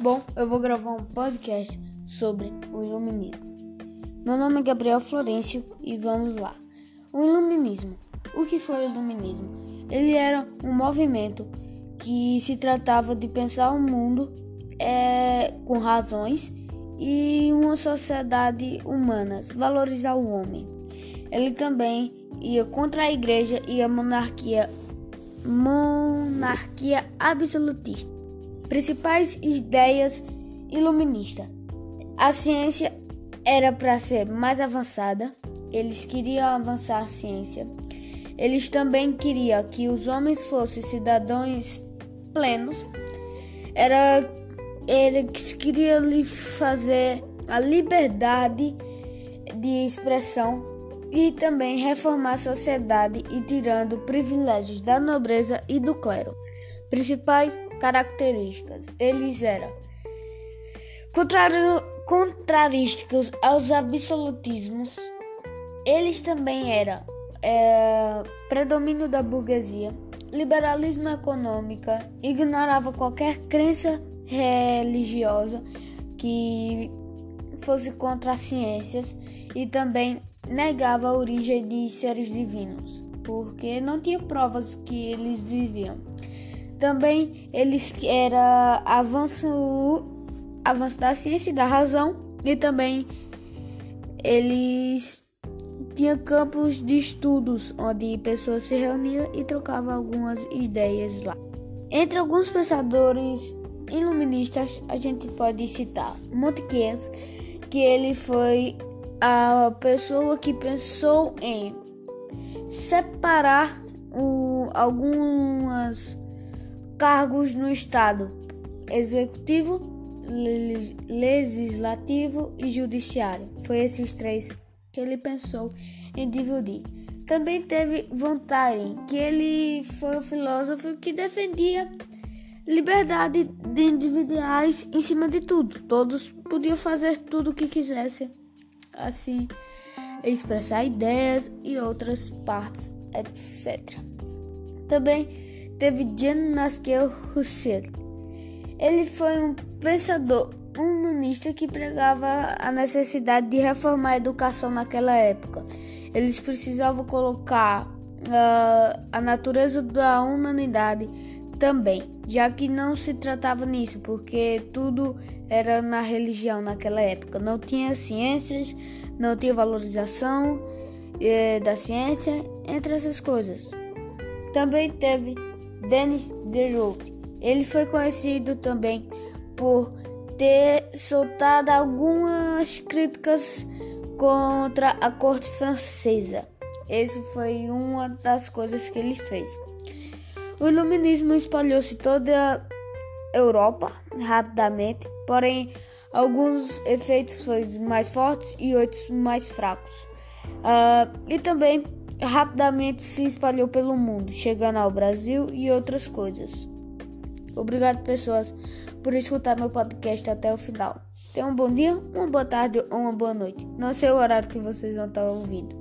Bom, eu vou gravar um podcast sobre o iluminismo. Meu nome é Gabriel Florencio e vamos lá. O iluminismo. O que foi o iluminismo? Ele era um movimento que se tratava de pensar o mundo é, com razões e uma sociedade humana, valorizar o homem. Ele também ia contra a igreja e a monarquia monarquia absolutista. Principais ideias iluministas. A ciência era para ser mais avançada. Eles queriam avançar a ciência. Eles também queriam que os homens fossem cidadãos plenos. Era eles queriam lhe fazer a liberdade de expressão e também reformar a sociedade e tirando privilégios da nobreza e do clero. Principais características: eles eram contrarísticos aos absolutismos. Eles também eram é, predomínio da burguesia, liberalismo econômico, ignorava qualquer crença religiosa que fosse contra as ciências e também negava a origem de seres divinos, porque não tinha provas que eles viviam. Também eles era avanço, avanço da ciência e da razão e também eles tinham campos de estudos onde pessoas se reuniam e trocavam algumas ideias lá. Entre alguns pensadores iluministas a gente pode citar Montesquieu, que ele foi a pessoa que pensou em separar o, alguns cargos no Estado executivo, legislativo e judiciário. Foi esses três que ele pensou em dividir. Também teve Voltaire, que ele foi o filósofo que defendia liberdade de individuais em cima de tudo. Todos podiam fazer tudo o que quisessem assim expressar ideias e outras partes, etc. Também teve Jean Nasquel Rousseau. Ele foi um pensador humanista que pregava a necessidade de reformar a educação naquela época. Eles precisavam colocar uh, a natureza da humanidade também, já que não se tratava nisso, porque tudo era na religião naquela época. Não tinha ciências, não tinha valorização eh, da ciência, entre essas coisas. Também teve Denis Diderot. Ele foi conhecido também por ter soltado algumas críticas contra a corte francesa. Essa foi uma das coisas que ele fez. O iluminismo espalhou-se toda a Europa rapidamente, porém alguns efeitos foram mais fortes e outros mais fracos. Uh, e também rapidamente se espalhou pelo mundo, chegando ao Brasil e outras coisas. Obrigado, pessoas, por escutar meu podcast até o final. Tenham um bom dia, uma boa tarde ou uma boa noite. Não sei o horário que vocês vão estar ouvindo.